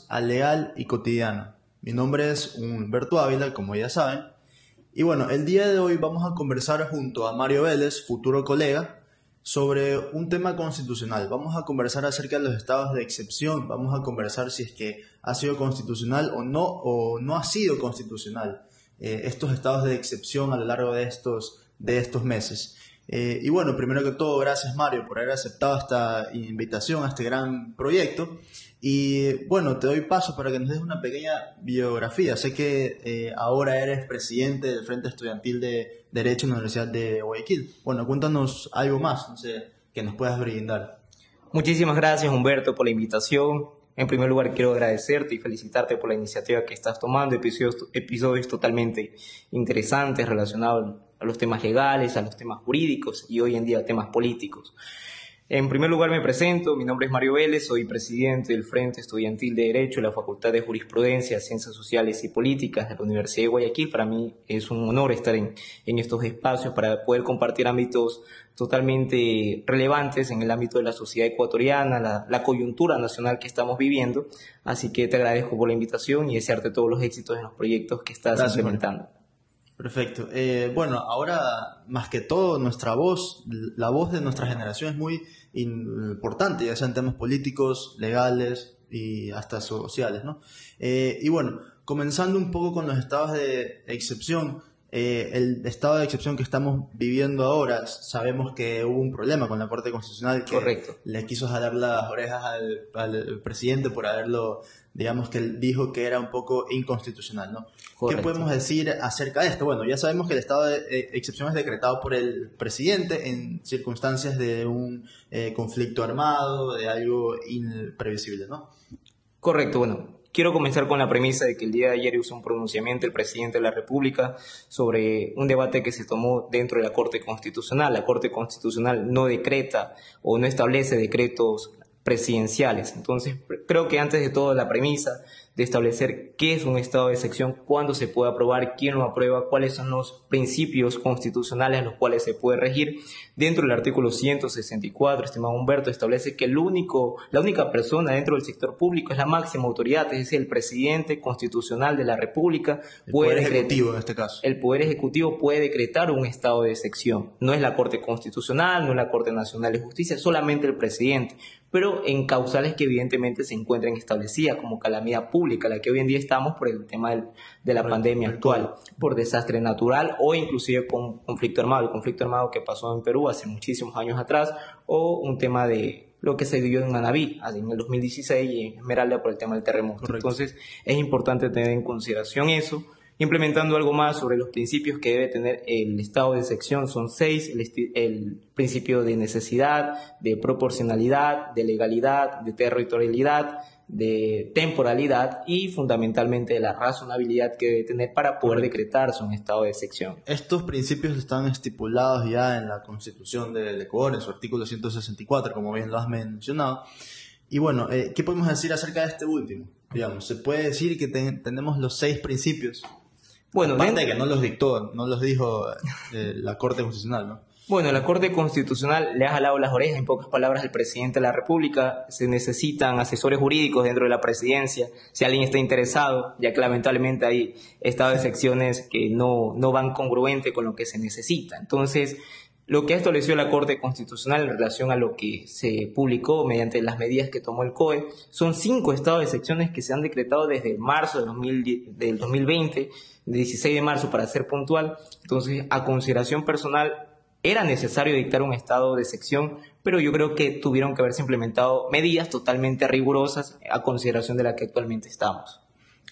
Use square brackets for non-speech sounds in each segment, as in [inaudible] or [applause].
Más a Legal y Cotidiano. Mi nombre es Humberto Ávila, como ya saben. Y bueno, el día de hoy vamos a conversar junto a Mario Vélez, futuro colega, sobre un tema constitucional. Vamos a conversar acerca de los estados de excepción. Vamos a conversar si es que ha sido constitucional o no, o no ha sido constitucional eh, estos estados de excepción a lo largo de estos, de estos meses. Eh, y bueno, primero que todo, gracias Mario por haber aceptado esta invitación a este gran proyecto. Y bueno, te doy paso para que nos des una pequeña biografía. Sé que eh, ahora eres presidente del Frente Estudiantil de Derecho en la Universidad de Guayaquil. Bueno, cuéntanos algo más, no sé, que nos puedas brindar. Muchísimas gracias Humberto por la invitación. En primer lugar, quiero agradecerte y felicitarte por la iniciativa que estás tomando, episodios, episodios totalmente interesantes relacionados a los temas legales, a los temas jurídicos y hoy en día a temas políticos. En primer lugar me presento, mi nombre es Mario Vélez, soy presidente del Frente Estudiantil de Derecho de la Facultad de Jurisprudencia, Ciencias Sociales y Políticas de la Universidad de Guayaquil. Para mí es un honor estar en, en estos espacios para poder compartir ámbitos totalmente relevantes en el ámbito de la sociedad ecuatoriana, la, la, coyuntura nacional que estamos viviendo. Así que te agradezco por la invitación y desearte todos los éxitos en los proyectos que estás Gracias, implementando. Mario. Perfecto. Eh, bueno, ahora más que todo nuestra voz, la voz de nuestra generación es muy importante, ya sean temas políticos, legales y hasta sociales, ¿no? Eh, y bueno, comenzando un poco con los estados de excepción, eh, el estado de excepción que estamos viviendo ahora, sabemos que hubo un problema con la Corte Constitucional que Correcto. le quiso jalar las orejas al, al, presidente por haberlo, digamos que él dijo que era un poco inconstitucional, ¿no? Correcto. ¿Qué podemos decir acerca de esto? Bueno, ya sabemos que el estado de eh, excepción es decretado por el presidente en circunstancias de un eh, conflicto armado, de algo imprevisible, ¿no? Correcto, bueno, Quiero comenzar con la premisa de que el día de ayer hizo un pronunciamiento el presidente de la República sobre un debate que se tomó dentro de la Corte Constitucional. La Corte Constitucional no decreta o no establece decretos presidenciales. Entonces, creo que antes de todo la premisa de establecer qué es un estado de excepción, cuándo se puede aprobar, quién lo aprueba, cuáles son los principios constitucionales a los cuales se puede regir. Dentro del artículo 164, estimado Humberto, establece que el único, la única persona dentro del sector público es la máxima autoridad, es decir, el presidente constitucional de la República. El puede Poder Ejecutivo en este caso. El Poder Ejecutivo puede decretar un estado de excepción. No es la Corte Constitucional, no es la Corte Nacional de Justicia, solamente el presidente pero en causales que evidentemente se encuentran establecidas como calamidad pública, la que hoy en día estamos por el tema del, de la pandemia actual, por desastre natural o inclusive con conflicto armado, el conflicto armado que pasó en Perú hace muchísimos años atrás, o un tema de lo que se dio en Manaví en el 2016 y en Esmeralda por el tema del terremoto. Correcto. Entonces es importante tener en consideración eso implementando algo más sobre los principios que debe tener el estado de sección. Son seis, el, principio de necesidad, de proporcionalidad, de legalidad, de territorialidad, de temporalidad y fundamentalmente de la razonabilidad que debe tener para poder decretarse un estado de sección. Estos principios están estipulados ya en la Constitución del Ecuador, en su artículo 164, como bien lo has mencionado. Y bueno, eh, ¿qué podemos decir acerca de este último? Digamos, se puede decir que ten, tenemos los seis principios bueno, Aparte de que no los dictó, no los dijo eh, la Corte Constitucional, ¿no? Bueno, la Corte Constitucional le ha jalado las orejas, en pocas palabras, al presidente de la República. Se necesitan asesores jurídicos dentro de la presidencia, si alguien está interesado, ya que lamentablemente hay estados de secciones que no, no van congruente con lo que se necesita. Entonces, lo que ha establecido la Corte Constitucional en relación a lo que se publicó mediante las medidas que tomó el COE son cinco estados de secciones que se han decretado desde marzo de 2000, del 2020 16 de marzo para ser puntual. Entonces, a consideración personal, era necesario dictar un estado de sección, pero yo creo que tuvieron que haberse implementado medidas totalmente rigurosas a consideración de la que actualmente estamos.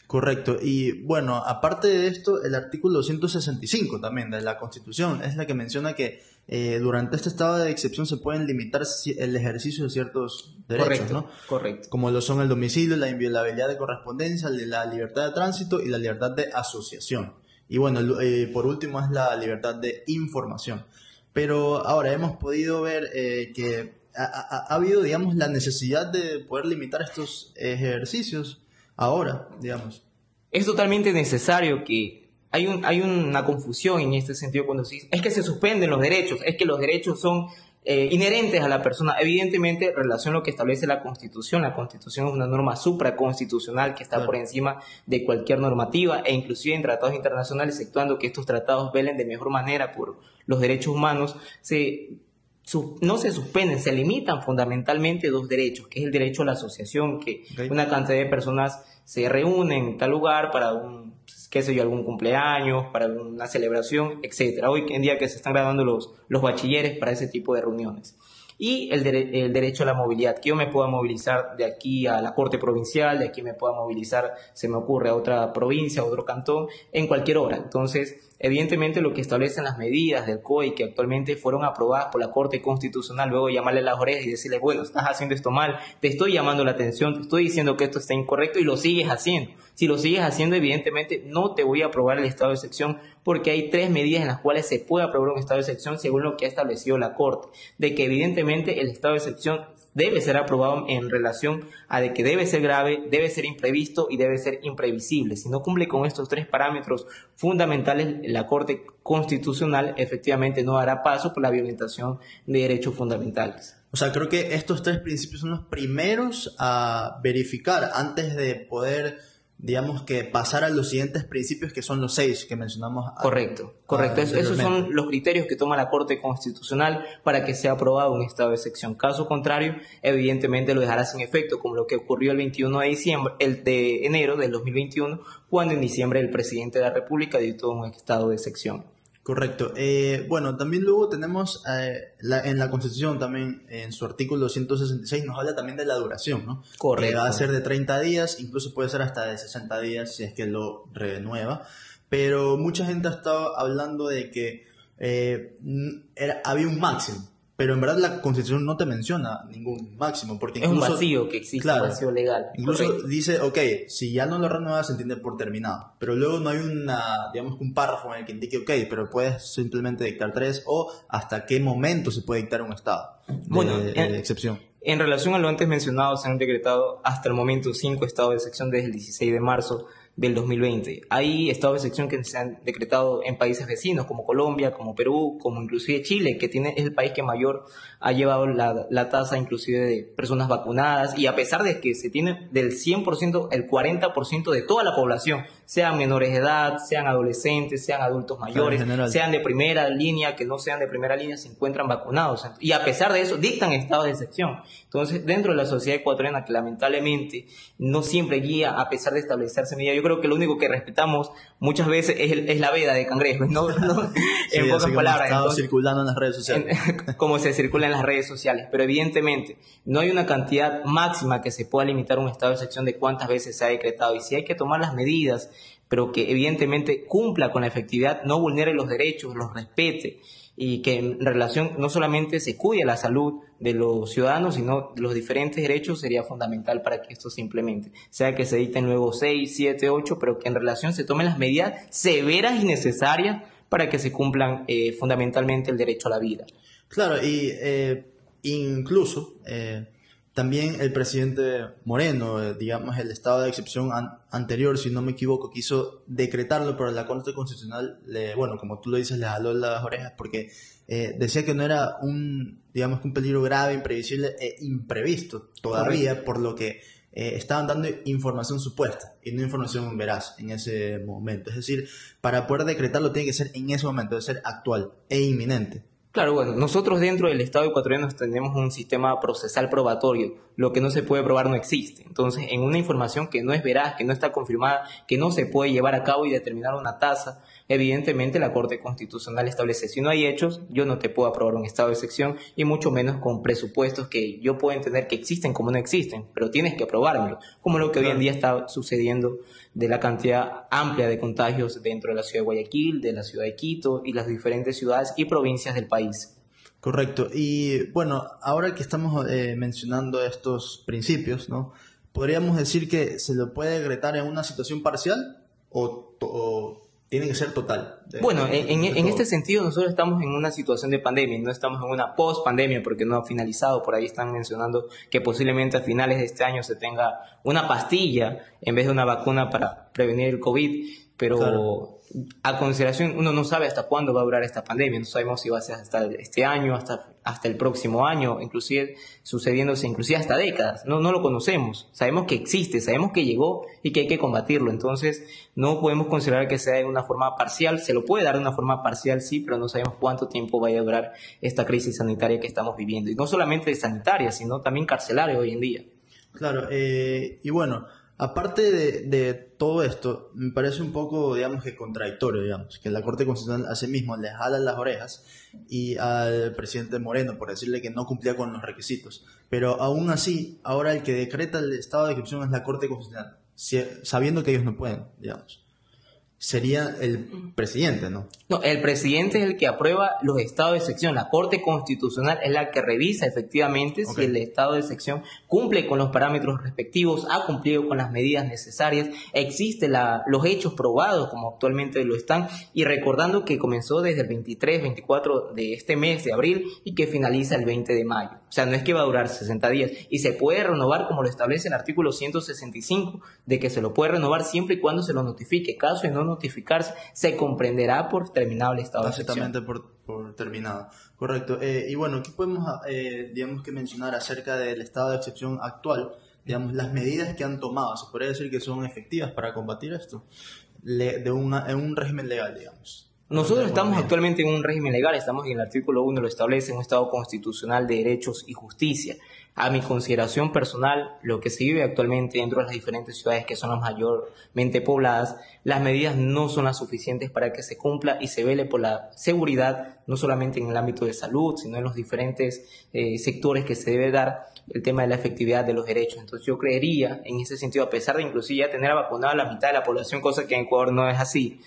Correcto. Y bueno, aparte de esto, el artículo 165 también de la Constitución es la que menciona que eh, durante este estado de excepción se pueden limitar el ejercicio de ciertos derechos, correcto, ¿no? Correcto. Como lo son el domicilio, la inviolabilidad de correspondencia, la libertad de tránsito y la libertad de asociación. Y bueno, eh, por último es la libertad de información. Pero ahora hemos podido ver eh, que ha, ha, ha habido, digamos, la necesidad de poder limitar estos ejercicios ahora, digamos. Es totalmente necesario que hay, un, hay una confusión en este sentido cuando se dice, es que se suspenden los derechos, es que los derechos son eh, inherentes a la persona. Evidentemente, en relación a lo que establece la Constitución, la Constitución es una norma supraconstitucional que está por encima de cualquier normativa e inclusive en tratados internacionales, exceptuando que estos tratados velen de mejor manera por los derechos humanos, se no se suspenden, se limitan fundamentalmente dos derechos, que es el derecho a la asociación, que una cantidad de personas se reúnen en tal lugar para un, qué sé yo, algún cumpleaños, para una celebración, etcétera. Hoy en día que se están graduando los, los bachilleres para ese tipo de reuniones y el, el, derecho a la movilidad, que yo me pueda movilizar de aquí a la Corte Provincial, de aquí me pueda movilizar, se me ocurre, a otra provincia, a otro cantón, en cualquier hora. Entonces, evidentemente lo que establecen las medidas del COI que actualmente fueron aprobadas por la Corte Constitucional, luego llamarle las orejas y decirle, bueno, estás haciendo esto mal, te estoy llamando la atención, te estoy diciendo que esto está incorrecto y lo sigues haciendo. Si lo sigues haciendo, evidentemente no te voy a aprobar el estado de excepción porque hay tres medidas en las cuales se puede aprobar un estado de excepción según lo que ha establecido la Corte, de que evidentemente el estado de excepción debe ser aprobado en relación a de que debe ser grave, debe ser imprevisto y debe ser imprevisible. Si no cumple con estos tres parámetros fundamentales, la Corte Constitucional efectivamente no dará paso por la violentación de derechos fundamentales. O sea, creo que estos tres principios son los primeros a verificar antes de poder digamos que pasar a los siguientes principios que son los seis que mencionamos. Correcto, correcto. esos son los criterios que toma la Corte Constitucional para que sea aprobado un estado de excepción. Caso contrario, evidentemente lo dejará sin efecto, como lo que ocurrió el 21 de diciembre, el de enero del 2021, cuando en diciembre el presidente de la República dictó un estado de excepción. Correcto. Eh, bueno, también luego tenemos eh, en la Constitución, también en su artículo 166, nos habla también de la duración, ¿no? Correcto. Que va a ser de 30 días, incluso puede ser hasta de 60 días si es que lo renueva. Pero mucha gente ha estado hablando de que eh, era, había un máximo pero en verdad la Constitución no te menciona ningún máximo. Porque es un vacío que existe, un vacío legal. Incluso dice, ok, si ya no lo renuevas se entiende por terminado. Pero luego no hay una, digamos, un párrafo en el que indique, ok, pero puedes simplemente dictar tres o hasta qué momento se puede dictar un estado bueno, de, excepción. En relación a lo antes mencionado, se han decretado hasta el momento cinco estados de excepción desde el 16 de marzo del 2020. Hay estados de excepción que se han decretado en países vecinos como Colombia, como Perú, como inclusive Chile, que tiene, es el país que mayor ha llevado la, la tasa inclusive de personas vacunadas y a pesar de que se tiene del 100%, el 40% de toda la población, sean menores de edad, sean adolescentes, sean adultos mayores, sean de primera línea, que no sean de primera línea, se encuentran vacunados. Y a pesar de eso, dictan estados de excepción. Entonces, dentro de la sociedad ecuatoriana, que lamentablemente no siempre guía a pesar de establecerse medidas, yo creo que lo único que respetamos muchas veces es, la veda de cangrejo, ¿no? [laughs] en pocas palabras. circulando en las redes sociales. [laughs] como se circula en las redes sociales. Pero evidentemente, no hay una cantidad máxima que se pueda limitar un estado de excepción de cuántas veces se ha decretado. Y si hay que tomar las medidas, pero que evidentemente cumpla con la efectividad, no vulnere los derechos, los respete y que en relación no solamente se cuide la salud de los ciudadanos, sino los diferentes derechos sería fundamental para que esto se implemente. Sea que se editen luego 6, 7, 8, pero que en relación se tomen las medidas severas y necesarias para que se cumplan eh, fundamentalmente el derecho a la vida. Claro, y eh, incluso eh, también el presidente Moreno, eh, digamos, el estado de excepción anterior, si no me equivoco, quiso decretarlo, pero la Corte Constitucional, le, bueno, como tú lo dices, le jaló las orejas porque eh, decía que no era un, digamos, un peligro grave, imprevisible e imprevisto todavía, por lo que eh, estaban dando información supuesta y no información veraz en ese momento. Es decir, para poder decretarlo tiene que ser en ese momento, debe ser actual e inminente. Claro, bueno, nosotros dentro del Estado ecuatoriano tenemos un sistema procesal probatorio. Lo que no se puede probar no existe. Entonces, en una información que no es veraz, que no está confirmada, que no se puede llevar a cabo y determinar una tasa, evidentemente la Corte Constitucional establece, si no hay hechos, yo no te puedo aprobar un estado de sección y mucho menos con presupuestos que yo puedo entender que existen como no existen, pero tienes que aprobármelo, como lo que hoy en día está sucediendo de la cantidad amplia de contagios dentro de la ciudad de Guayaquil, de la ciudad de Quito y las diferentes ciudades y provincias del país. Correcto. Y bueno, ahora que estamos eh, mencionando estos principios, ¿no? ¿Podríamos decir que se lo puede decretar en una situación parcial o, o tiene que ser total. bueno, en, este sentido nosotros estamos en una situación de pandemia, no estamos en una post-pandemia porque no ha finalizado. Por ahí están mencionando que posiblemente a finales de este año se tenga una pastilla en vez de una vacuna para prevenir el COVID. Pero a consideración, uno no sabe hasta cuándo va a durar esta pandemia, no sabemos si va a ser hasta este año, hasta, hasta el próximo año, inclusive sucediéndose inclusive hasta décadas, no, no lo conocemos, sabemos que existe, sabemos que llegó y que hay que combatirlo, entonces no podemos considerar que sea de una forma parcial, se lo puede dar de una forma parcial, sí, pero no sabemos cuánto tiempo vaya a durar esta crisis sanitaria que estamos viviendo, y no solamente sanitaria, sino también carcelaria hoy en día. Claro, eh, y bueno, Aparte de, todo esto, me parece un poco, digamos que contradictorio, digamos, que la Corte Constitucional a sí mismo le jala las orejas y al presidente Moreno por decirle que no cumplía con los requisitos. Pero aún así, ahora el que decreta el estado de excepción es la Corte Constitucional, sabiendo que ellos no pueden, digamos sería el presidente, ¿no? No, el presidente es el que aprueba los estados de sección. La Corte Constitucional es la que revisa efectivamente si el estado de sección cumple con los parámetros respectivos, ha cumplido con las medidas necesarias, existen los hechos probados como actualmente lo están y recordando que comenzó desde el 23, 24 de este mes de abril y que finaliza el 20 de mayo. O sea, no es que va a durar 60 días y se puede renovar como lo establece el artículo 165 de que se lo puede renovar siempre y cuando se lo notifique. Caso de no notificarse, se comprenderá por terminado el estado de excepción. Por, por terminado. Correcto. Eh, y bueno, ¿qué podemos, eh, digamos, que mencionar acerca del estado de excepción actual? Digamos, las medidas que han tomado, ¿se podría decir que son efectivas para combatir esto? de una, en un régimen legal, digamos. Nosotros estamos actualmente en un régimen legal, estamos en el artículo 1, lo establece un Estado constitucional de derechos y justicia. A mi consideración personal, lo que se vive actualmente dentro de las diferentes ciudades que son las mayormente pobladas, las medidas no son las suficientes para que se cumpla y se vele por la seguridad, no solamente en el ámbito de salud, sino en los diferentes eh, sectores que se debe dar el tema de la efectividad de los derechos. Entonces yo creería, en ese sentido, a pesar de inclusive ya tener vacunado a la mitad de la población, cosa que en Ecuador no es así,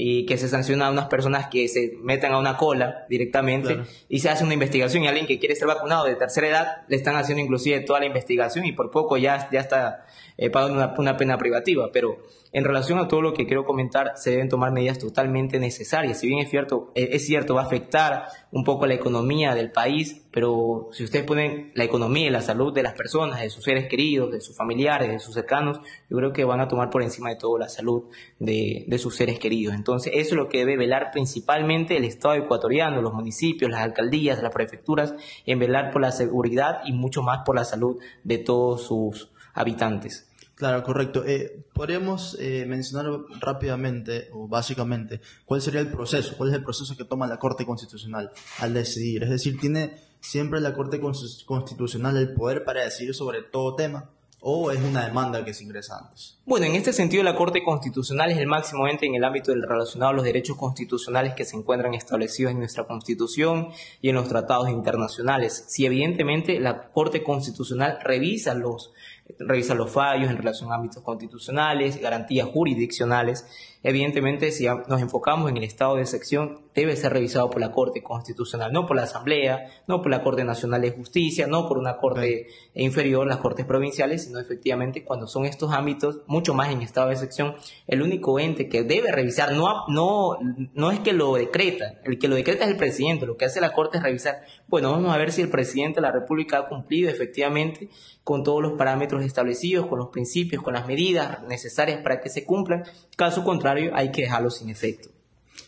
y que se sanciona a unas personas que se metan a una cola directamente y se hace una investigación y alguien que quiere ser vacunado de tercera edad le están haciendo inclusive toda la investigación y por poco ya, ya está eh, pagando una, pena privativa. Pero en relación a todo lo que quiero comentar, se deben tomar medidas totalmente necesarias. Si bien es cierto, eh, es cierto, va a afectar un poco la economía del país, pero si ustedes ponen la economía y la salud de las personas, de sus seres queridos, de sus familiares, de sus cercanos, yo creo que van a tomar por encima de todo la salud de, de sus seres queridos. Entonces, eso es lo que debe velar principalmente el Estado ecuatoriano, los municipios, las alcaldías, las prefecturas, en velar por la seguridad y mucho más por la salud de todos sus habitantes. Claro, correcto. Eh, podríamos eh, mencionar rápidamente o básicamente cuál sería el proceso, cuál es el proceso que toma la Corte Constitucional al decidir. Es decir, ¿tiene siempre la Corte Constitucional el poder para decidir sobre todo tema? ¿O es una demanda que se ingresa antes? Bueno, en este sentido la Corte Constitucional es el máximo ente en el ámbito del relacionado a los derechos constitucionales que se encuentran establecidos en nuestra Constitución y en los tratados internacionales. Si evidentemente la Corte Constitucional revisa los revisa los fallos en relación a ámbitos constitucionales, garantías jurisdiccionales. Evidentemente, si nos enfocamos en el estado de sección, debe ser revisado por la Corte Constitucional, no por la Asamblea, no por la Corte Nacional de Justicia, no por una Corte inferior, las Cortes provinciales, sino efectivamente cuando son estos ámbitos, mucho más en estado de sección, el único ente que debe revisar, no, no, no es que lo decreta, el que lo decreta es el presidente, lo que hace la Corte es revisar, bueno, vamos a ver si el presidente de la República ha cumplido efectivamente con todos los parámetros establecidos, con los principios, con las medidas necesarias para que se cumplan. Caso contrario, hay que dejarlo sin efecto.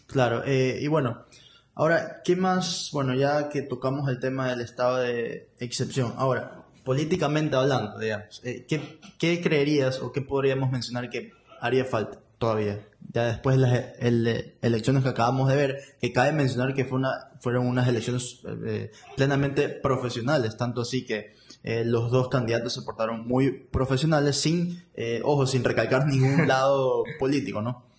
Claro, eh, y bueno, ahora, ¿qué más? Bueno, ya que tocamos el tema del estado de excepción, ahora, políticamente hablando, digamos, eh, ¿qué, creerías o qué podríamos mencionar que haría falta todavía? Ya después de las elecciones que acabamos de ver, que cabe mencionar que fue una, fueron unas elecciones eh, plenamente profesionales, tanto así que eh, los dos candidatos se portaron muy profesionales, sin, eh, ojo, sin recalcar ningún [laughs] lado político, ¿no?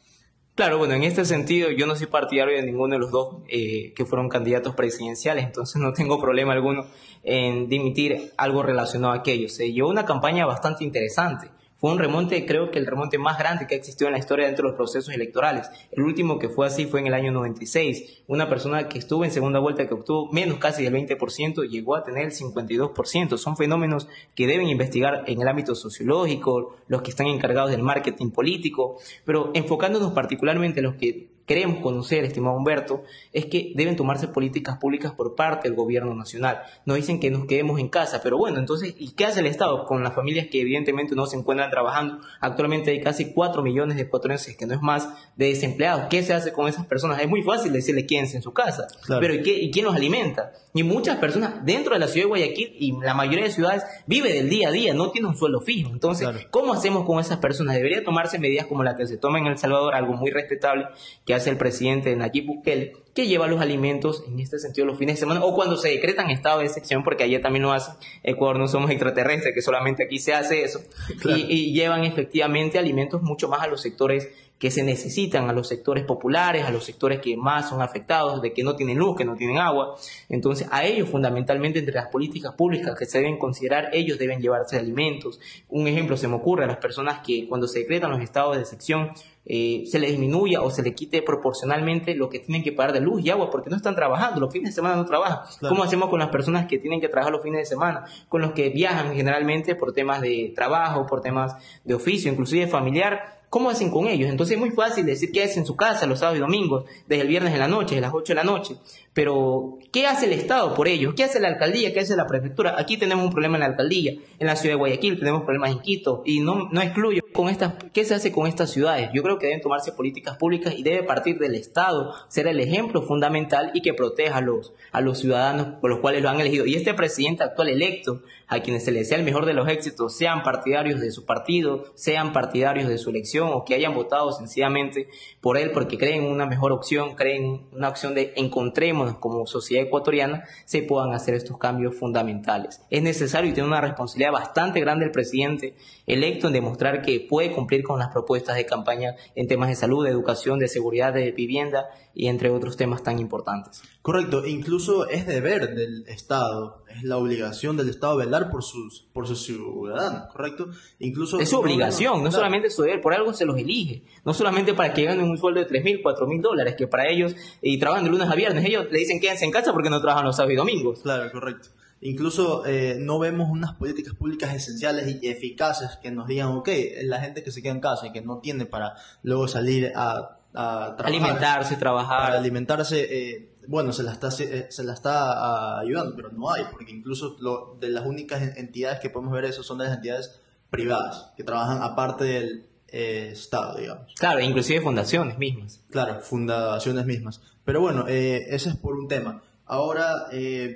Claro, bueno, en este sentido yo no soy partidario de ninguno de los dos eh, que fueron candidatos presidenciales, entonces no tengo problema alguno en dimitir algo relacionado a aquello. Se llevó una campaña bastante interesante. Fue un remonte, creo que el remonte más grande que ha existido en la historia dentro de los procesos electorales. El último que fue así fue en el año 96. Una persona que estuvo en segunda vuelta que obtuvo menos casi del 20% llegó a tener el 52%. Son fenómenos que deben investigar en el ámbito sociológico, los que están encargados del marketing político, pero enfocándonos particularmente en los que queremos conocer, estimado Humberto, es que deben tomarse políticas públicas por parte del gobierno nacional. Nos dicen que nos quedemos en casa, pero bueno, entonces, ¿y qué hace el Estado con las familias que evidentemente no se encuentran trabajando? Actualmente hay casi 4 millones de ecuatorianos, que no es más, de desempleados. ¿Qué se hace con esas personas? Es muy fácil decirle quédense en su casa, pero ¿y, qué, ¿y quién los alimenta? Y muchas personas dentro de la ciudad de Guayaquil y la mayoría de ciudades vive del día a día, no tiene un suelo fijo. Entonces, ¿cómo hacemos con esas personas? Debería tomarse medidas como la que se toma en El Salvador, algo muy respetable que hace el presidente Nayib Bukele, que lleva los alimentos en este sentido los fines de semana o cuando se decretan estado de excepción, porque allá también lo hacen. Ecuador no somos extraterrestres, que solamente aquí se hace eso. [laughs] y llevan efectivamente alimentos mucho más a los sectores que se necesitan a los sectores populares, a los sectores que más son afectados, de que no tienen luz, que no tienen agua. Entonces, a ellos fundamentalmente entre las políticas públicas que se deben considerar, ellos deben llevarse alimentos. Un ejemplo se me ocurre a las personas que cuando se decretan los estados de sección, eh, se les disminuya o se les quite proporcionalmente lo que tienen que pagar de luz y agua porque no están trabajando, los fines de semana no trabajan. ¿Cómo hacemos con las personas que tienen que trabajar los fines de semana? Con los que viajan generalmente por temas de trabajo, por temas de oficio, inclusive familiar ¿Cómo hacen con ellos? Entonces es muy fácil decir que es en su casa los sábados y domingos, desde el viernes en la noche, de las 8 de la noche. Pero, ¿qué hace el Estado por ellos? ¿Qué hace la alcaldía? ¿Qué hace la prefectura? Aquí tenemos un problema en la alcaldía, en la ciudad de Guayaquil tenemos problemas en Quito, y no, no excluyo con estas, ¿qué se hace con estas ciudades? Yo creo que deben tomarse políticas públicas y debe partir del Estado, ser el ejemplo fundamental y que proteja a los, a los ciudadanos por los cuales lo han elegido. Y este presidente actual electo, a quienes se le desea el mejor de los éxitos, sean partidarios de su partido, sean partidarios de su elección o que hayan votado sencillamente por él porque creen una mejor opción, creen una opción de encontremos como sociedad ecuatoriana se puedan hacer estos cambios fundamentales. Es necesario y tiene una responsabilidad bastante grande el presidente electo en demostrar que puede cumplir con las propuestas de campaña en temas de salud, de educación, de seguridad, de vivienda y entre otros temas tan importantes. Correcto, incluso es deber del Estado, es la obligación del Estado velar por sus, por sus ciudadanos, ¿correcto? Incluso es su obligación, no, solamente su deber, por algo se los elige, no solamente para que ganen un sueldo de 3 mil, 4 mil dólares, que para ellos, y trabajan de lunes a viernes, ellos le dicen quédense en casa porque no trabajan los sábados y domingos. Claro, correcto. Incluso eh, no vemos unas políticas públicas esenciales y eficaces que nos digan, ok, la gente que se queda en casa y que no tiene para luego salir a alimentarse, trabajar. Para alimentarse, eh, bueno, se la está, eh, se la está ah, ayudando, pero no hay, porque incluso lo, de las únicas entidades que podemos ver eso son de las entidades privadas, que trabajan aparte del eh, Estado, digamos. Claro, inclusive fundaciones mismas. Claro, fundaciones mismas. Pero bueno, ese es por un tema. Ahora,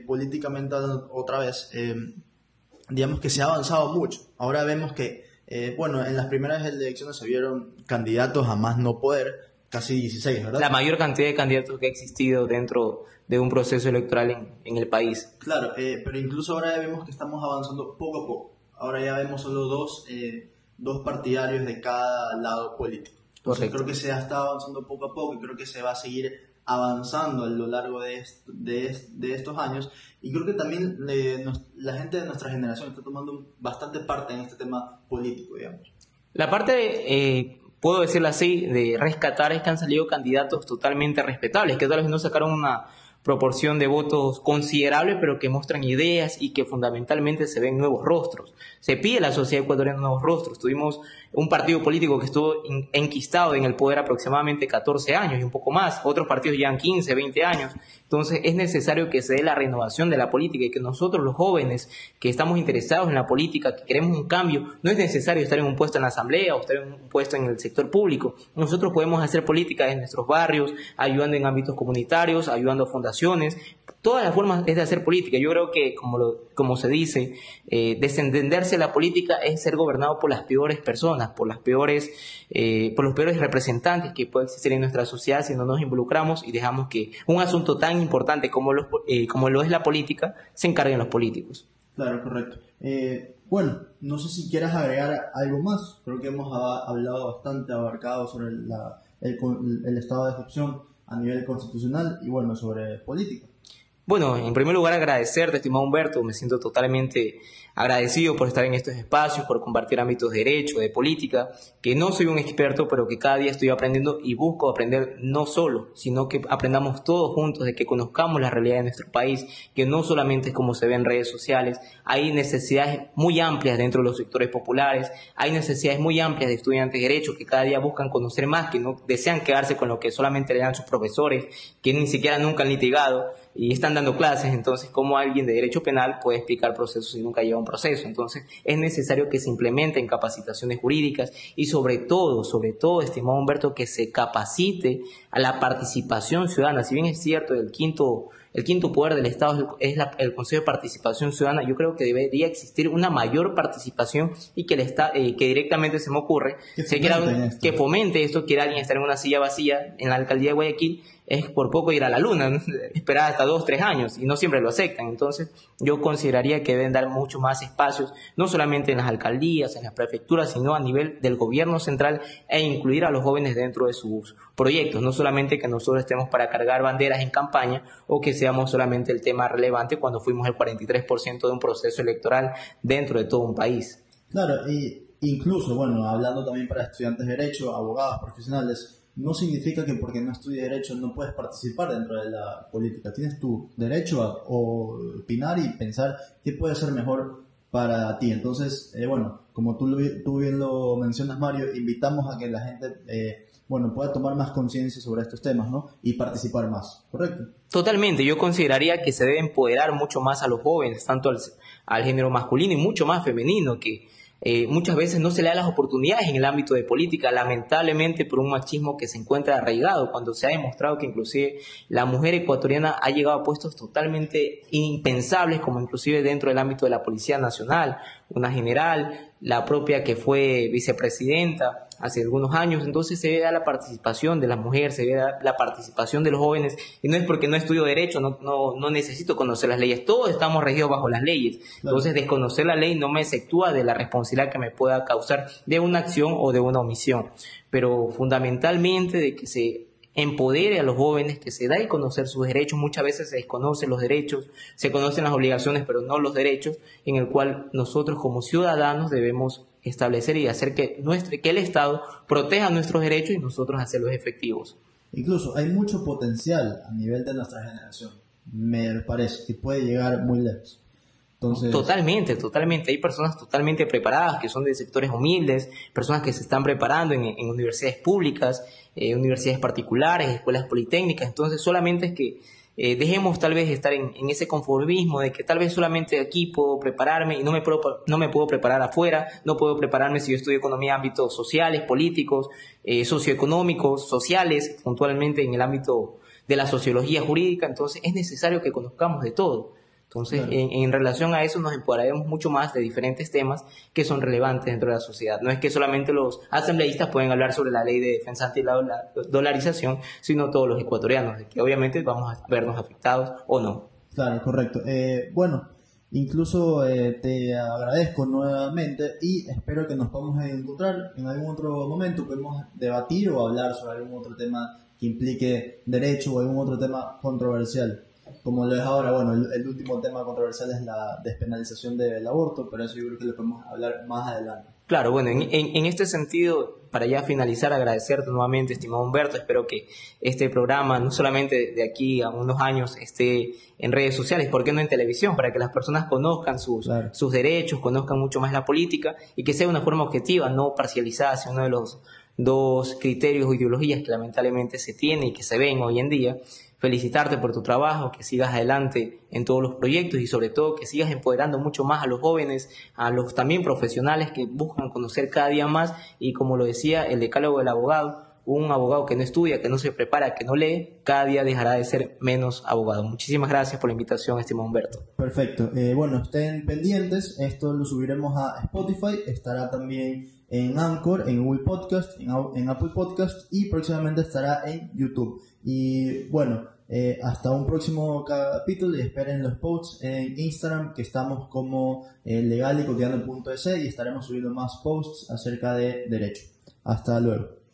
políticamente otra vez, digamos que se ha avanzado mucho. Ahora vemos que, bueno, en las primeras elecciones se vieron candidatos a más no poder, casi 16, ¿verdad? La mayor cantidad de candidatos que ha existido dentro de un proceso electoral en, el país. Claro, eh, pero incluso ahora ya vemos que estamos avanzando poco a poco. Ahora ya vemos solo dos, eh, dos partidarios de cada lado político. Entonces creo que se ha estado avanzando poco a poco y creo que se va a seguir avanzando a lo largo de, de, de estos años. Y creo que también eh, la gente de nuestra generación está tomando bastante parte en este tema político, digamos. La parte puedo decirlo así, de rescatar es que han salido candidatos totalmente respetables, que tal vez no sacaron una proporción de votos considerable, pero que muestran ideas y que fundamentalmente se ven nuevos rostros. Se pide a la sociedad ecuatoriana nuevos rostros. Tuvimos un partido político que estuvo enquistado en el poder aproximadamente 14 años y un poco más. Otros partidos llevan 15, 20 años. Entonces es necesario que se dé la renovación de la política y que nosotros los jóvenes que estamos interesados en la política, que queremos un cambio, no es necesario estar en un puesto en la asamblea o estar en un puesto en el sector público. Nosotros podemos hacer política en nuestros barrios, ayudando en ámbitos comunitarios, ayudando a fundaciones, todas las formas es de hacer política. Yo creo que, como, lo, como se dice, eh, desentenderse de la política es ser gobernado por las peores personas, por, las peores, eh, por los peores representantes que pueden existir en nuestra sociedad si no nos involucramos y dejamos que un asunto tan importante como, los, eh, como lo es la política se encarguen los políticos. Claro, correcto. bueno, no sé si quieras agregar algo más. Creo que hemos hablado bastante, abarcado sobre la, el, el estado de excepción a nivel constitucional y bueno, sobre política. Bueno, en primer lugar agradecerte, estimado Humberto, me siento totalmente agradecido por estar en estos espacios, por compartir ámbitos de derecho, de política, que no soy un experto, pero que cada día estoy aprendiendo y busco aprender no solo, sino que aprendamos todos juntos, de que conozcamos la realidad de nuestro país, que no solamente es como se ve en redes sociales, hay necesidades muy amplias dentro de los sectores populares, hay necesidades muy amplias de estudiantes de derecho que cada día buscan conocer más, que no desean quedarse con lo que solamente le dan sus profesores, que ni siquiera nunca han litigado y están dando clases, entonces cómo alguien de derecho penal puede explicar procesos si nunca lleva un proceso. Entonces es necesario que se implementen capacitaciones jurídicas y sobre todo, sobre todo, estimado Humberto, que se capacite a la participación ciudadana. Si bien es cierto, el quinto, el quinto poder del Estado es el Consejo de Participación Ciudadana, yo creo que debería existir una mayor participación y que, el eh, que directamente se me ocurre, que fomente, que fomente esto, quiera alguien estar en una silla vacía en la alcaldía de Guayaquil es por poco ir a la luna, [laughs] esperar hasta dos, tres años y no siempre lo aceptan. Entonces yo consideraría que deben dar mucho más espacios, no solamente en las alcaldías, en las prefecturas, sino a nivel del gobierno central e incluir a los jóvenes dentro de sus proyectos, no solamente que nosotros estemos para cargar banderas en campaña o que seamos solamente el tema relevante cuando fuimos el 43% de un proceso electoral dentro de todo un país. Claro, y incluso, bueno, hablando también para estudiantes de derecho, abogados, profesionales, no significa que porque no estudies derecho no puedes participar dentro de la política. Tienes tu derecho a opinar y pensar qué puede ser mejor para ti. Entonces, eh, bueno, como tú, tú bien lo mencionas, Mario, invitamos a que la gente, eh, bueno, pueda tomar más conciencia sobre estos temas, ¿no? Y participar más, ¿correcto? Totalmente, yo consideraría que se debe empoderar mucho más a los jóvenes, tanto al, al género masculino y mucho más femenino, que eh, muchas veces no se le da las oportunidades en el ámbito de política, lamentablemente por un machismo que se encuentra arraigado, cuando se ha demostrado que inclusive la mujer ecuatoriana ha llegado a puestos totalmente impensables, como inclusive dentro del ámbito de la Policía Nacional, una general, la propia que fue vicepresidenta hace algunos años, entonces se ve la participación de las mujeres, se ve la participación de los jóvenes, y no es porque no estudio derecho, no, no, no necesito conocer las leyes, todos estamos regidos bajo las leyes, entonces desconocer la ley no me exceptúa de la responsabilidad que me pueda causar de una acción o de una omisión, pero fundamentalmente de que se empodere a los jóvenes, que se da a conocer sus derechos. Muchas veces se desconocen los derechos, se conocen las obligaciones, pero no los derechos, en el cual nosotros como ciudadanos debemos establecer y hacer que, nuestro, que el Estado proteja nuestros derechos y nosotros hacerlos efectivos. Incluso hay mucho potencial a nivel de nuestra generación, me parece, que puede llegar muy lejos. Totalmente, totalmente. Hay personas totalmente preparadas que son de sectores humildes, personas que se están preparando en, universidades públicas, eh, universidades particulares, escuelas politécnicas. Entonces, solamente es que eh, dejemos tal vez estar en, ese conformismo de que tal vez solamente aquí puedo prepararme y no me, puedo, no me puedo preparar afuera, no puedo prepararme si yo estudio economía en ámbitos sociales, políticos, eh, socioeconómicos, sociales, puntualmente en el ámbito de la sociología jurídica. Entonces, es necesario que conozcamos de todo. Entonces, en, relación a eso nos empoderaremos mucho más de diferentes temas que son relevantes dentro de la sociedad. No es que solamente los asambleístas pueden hablar sobre la ley de defensa ante la dolarización, sino todos los ecuatorianos, que obviamente vamos a vernos afectados o no. Claro, correcto. Eh, bueno, incluso eh, te agradezco nuevamente y espero que nos podamos encontrar en algún otro momento, podemos debatir o hablar sobre algún otro tema que implique derecho o algún otro tema controversial como lo es ahora, bueno, el, último tema controversial es la despenalización del aborto, pero eso yo creo que lo podemos hablar más adelante. Claro, bueno, en, en, este sentido, para ya finalizar, agradecerte nuevamente, estimado Humberto, espero que este programa, no solamente de aquí a unos años, esté en redes sociales, ¿por qué no en televisión? Para que las personas conozcan sus, sus derechos, conozcan mucho más la política y que sea una forma objetiva, no parcializada hacia uno de los dos criterios o ideologías que lamentablemente se tiene y que se ven hoy en día felicitarte por tu trabajo, que sigas adelante en todos los proyectos y sobre todo que sigas empoderando mucho más a los jóvenes, a los también profesionales que buscan conocer cada día más y como lo decía el decálogo del abogado, un abogado que no estudia, que no se prepara, que no lee, cada día dejará de ser menos abogado. Muchísimas gracias por la invitación, estimado Humberto. Perfecto. Eh, bueno, estén pendientes. Esto lo subiremos a Spotify. Estará también en Anchor, en Google Podcast, en, Apple Podcast y próximamente estará en YouTube. Y bueno, eh, hasta un próximo capítulo y esperen los posts en Instagram que estamos como eh, legal y y estaremos subiendo más posts acerca de derecho. Hasta luego.